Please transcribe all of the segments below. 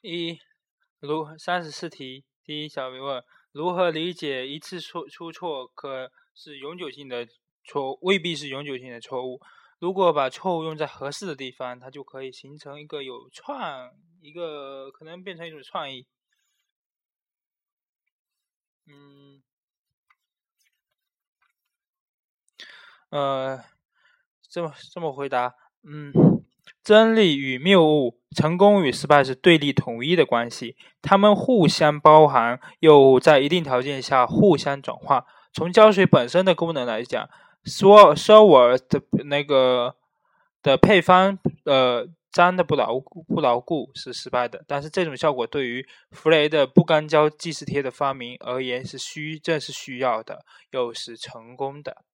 一如三十四题，第一小问：如何理解一次出出错可是永久性的错，未必是永久性的错误？如果把错误用在合适的地方，它就可以形成一个有创，一个可能变成一种创意。嗯，呃，这么这么回答，嗯，真理与谬误，成功与失败是对立统一的关系，它们互相包含，又在一定条件下互相转化。从胶水本身的功能来讲。说说我的那个的配方，呃，粘的不牢固，不牢固是失败的。但是这种效果对于弗雷的不干胶即时贴的发明而言是需，正是需要的，又是成功的。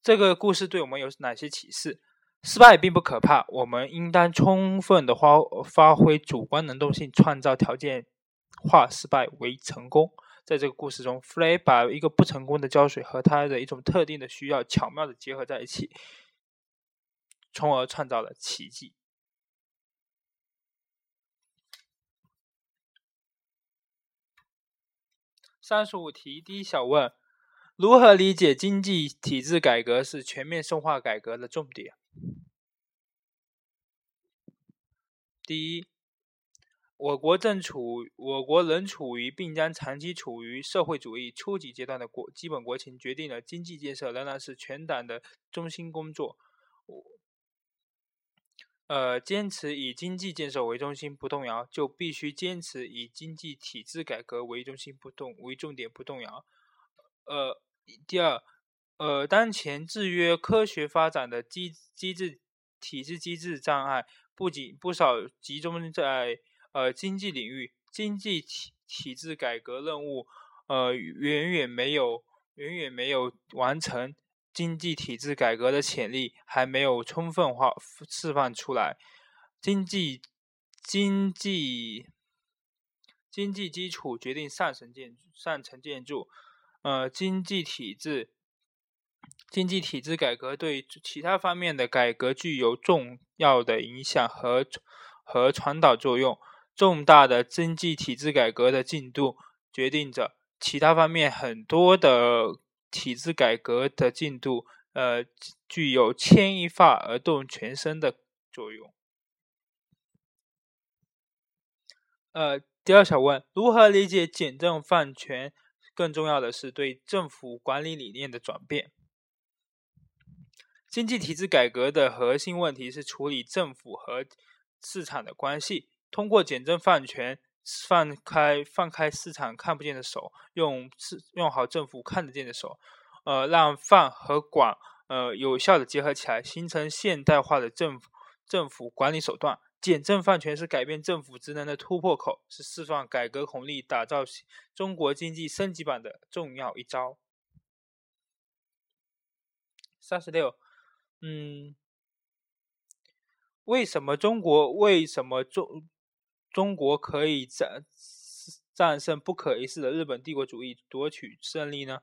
这个故事对我们有哪些启示？失败并不可怕，我们应当充分的发发挥主观能动性，创造条件，化失败为成功。在这个故事中，弗雷把一个不成功的胶水和他的一种特定的需要巧妙的结合在一起，从而创造了奇迹。三十五题第一小问：如何理解经济体制改革是全面深化改革的重点？第一。我国正处，我国仍处于并将长期处于社会主义初级阶段的国基本国情，决定了经济建设仍然是全党的中心工作。我呃，坚持以经济建设为中心不动摇，就必须坚持以经济体制改革为中心不动为重点不动摇。呃，第二，呃，当前制约科学发展的机机制体制机制障碍不仅不少集中在。呃，经济领域经济体体制改革任务，呃，远远没有远远没有完成，经济体制改革的潜力还没有充分化释放出来，经济经济经济基础决定上层建上层建筑，呃，经济体制经济体制改革对其他方面的改革具有重要的影响和和传导作用。重大的经济体制改革的进度，决定着其他方面很多的体制改革的进度，呃，具有牵一发而动全身的作用。呃，第二小问：如何理解简政放权？更重要的是对政府管理理念的转变。经济体制改革的核心问题是处理政府和市场的关系。通过简政放权，放开放开市场看不见的手，用是用好政府看得见的手，呃，让放和管呃有效的结合起来，形成现代化的政府政府管理手段。简政放权是改变政府职能的突破口，是释放改革红利、打造中国经济升级版的重要一招。三十六，嗯，为什么中国？为什么中？中国可以战战胜不可一世的日本帝国主义，夺取胜利呢？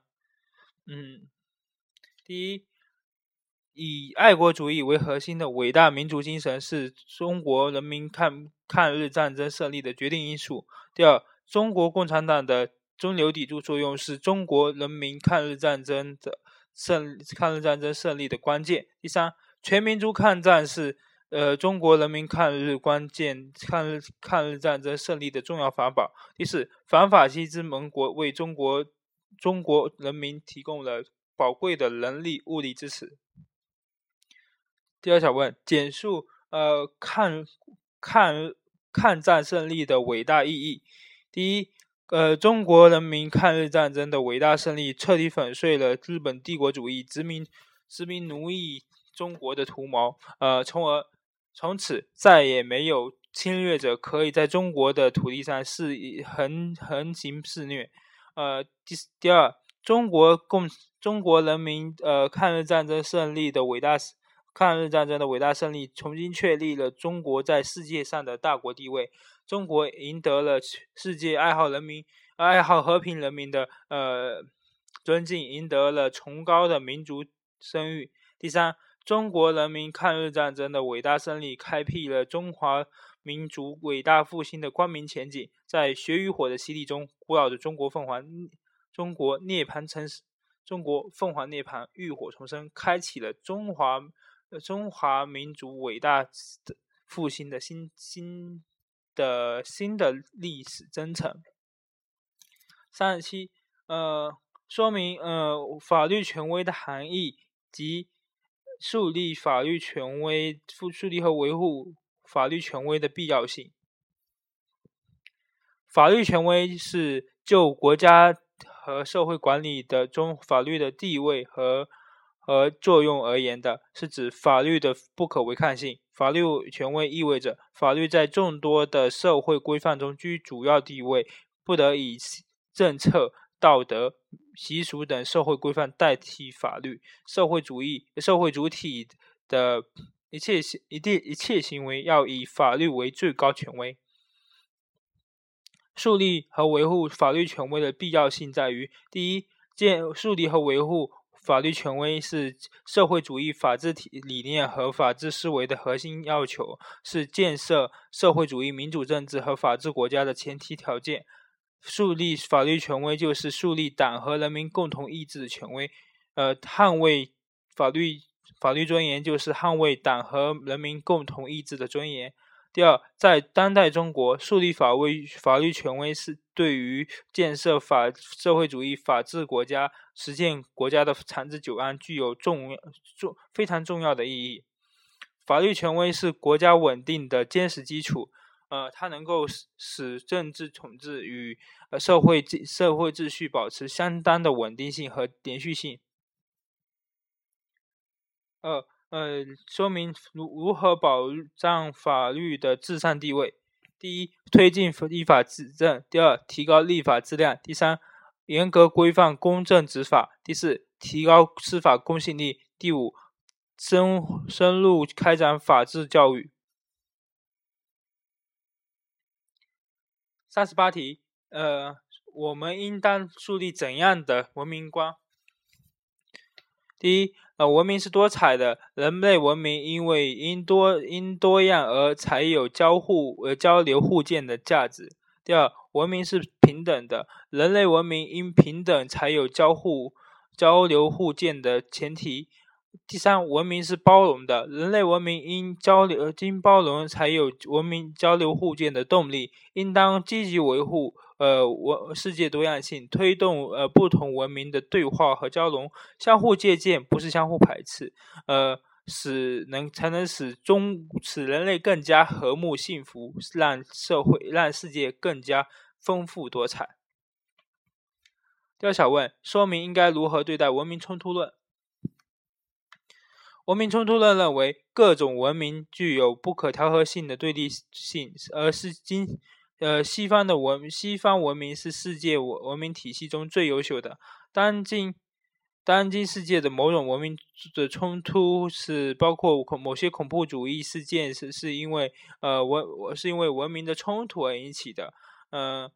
嗯，第一，以爱国主义为核心的伟大民族精神是中国人民抗抗日战争胜利的决定因素。第二，中国共产党的中流砥柱作用是中国人民抗日战争的胜抗日战争胜利的关键。第三，全民族抗战是。呃，中国人民抗日关键抗日抗日战争胜利的重要法宝。第四，反法西斯盟国为中国中国人民提供了宝贵的人力物力支持。第二小问，简述呃抗抗抗战胜利的伟大意义。第一，呃，中国人民抗日战争的伟大胜利，彻底粉碎了日本帝国主义殖民殖民奴役中国的图谋，呃，从而。从此再也没有侵略者可以在中国的土地上肆意横横行肆虐。呃，第第二，中国共中国人民呃抗日战争胜利的伟大抗日战争的伟大胜利，重新确立了中国在世界上的大国地位。中国赢得了世界爱好人民爱好和平人民的呃尊敬，赢得了崇高的民族声誉。第三。中国人民抗日战争的伟大胜利，开辟了中华民族伟大复兴的光明前景。在血与火的洗礼中，古老的中国凤凰，中国涅槃成，中国凤凰涅槃，浴火重生，开启了中华中华民族伟大复兴的新新的新的历史征程。三十七，呃，说明呃法律权威的含义及。树立法律权威，树立和维护法律权威的必要性。法律权威是就国家和社会管理的中法律的地位和和作用而言的，是指法律的不可违抗性。法律权威意味着法律在众多的社会规范中居主要地位，不得以政策。道德、习俗等社会规范代替法律，社会主义社会主体的一切行一定一切行为要以法律为最高权威。树立和维护法律权威的必要性在于：第一，建树立和维护法律权威是社会主义法治体理念和法治思维的核心要求，是建设社会主义民主政治和法治国家的前提条件。树立法律权威，就是树立党和人民共同意志的权威。呃，捍卫法律法律尊严，就是捍卫党和人民共同意志的尊严。第二，在当代中国，树立法威法律权威是对于建设法社会主义法治国家、实现国家的长治久安具有重重非常重要的意义。法律权威是国家稳定的坚实基础。呃，它能够使政治统治与社会社会秩序保持相当的稳定性和连续性。二呃，说明如如何保障法律的至上地位。第一，推进依法执政；第二，提高立法质量；第三，严格规范公正执法；第四，提高司法公信力；第五，深深入开展法治教育。三十八题，呃，我们应当树立怎样的文明观？第一，呃，文明是多彩的，人类文明因为因多因多样而才有交互呃交流互鉴的价值。第二，文明是平等的，人类文明因平等才有交互交流互鉴的前提。第三，文明是包容的，人类文明因交流、经包容，才有文明交流互鉴的动力。应当积极维护呃文世界多样性，推动呃不同文明的对话和交融，相互借鉴，不是相互排斥。呃，使能才能使中使人类更加和睦幸福，让社会让世界更加丰富多彩。第二小问，说明应该如何对待文明冲突论。文明冲突论认为，各种文明具有不可调和性的对立性，而是今呃西方的文西方文明是世界文文明体系中最优秀的。当今当今世界的某种文明的冲突是包括恐某些恐怖主义事件是是因为呃文我是因为文明的冲突而引起的。嗯，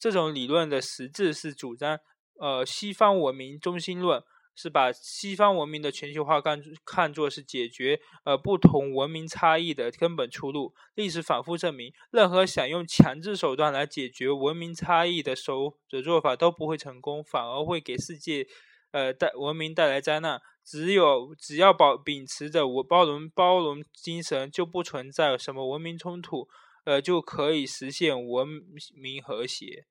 这种理论的实质是主张呃西方文明中心论。是把西方文明的全球化看看作是解决呃不同文明差异的根本出路。历史反复证明，任何想用强制手段来解决文明差异的手的做法都不会成功，反而会给世界呃带文明带来灾难。只有只要保秉持着我包容包容精神，就不存在什么文明冲突，呃就可以实现文明和谐。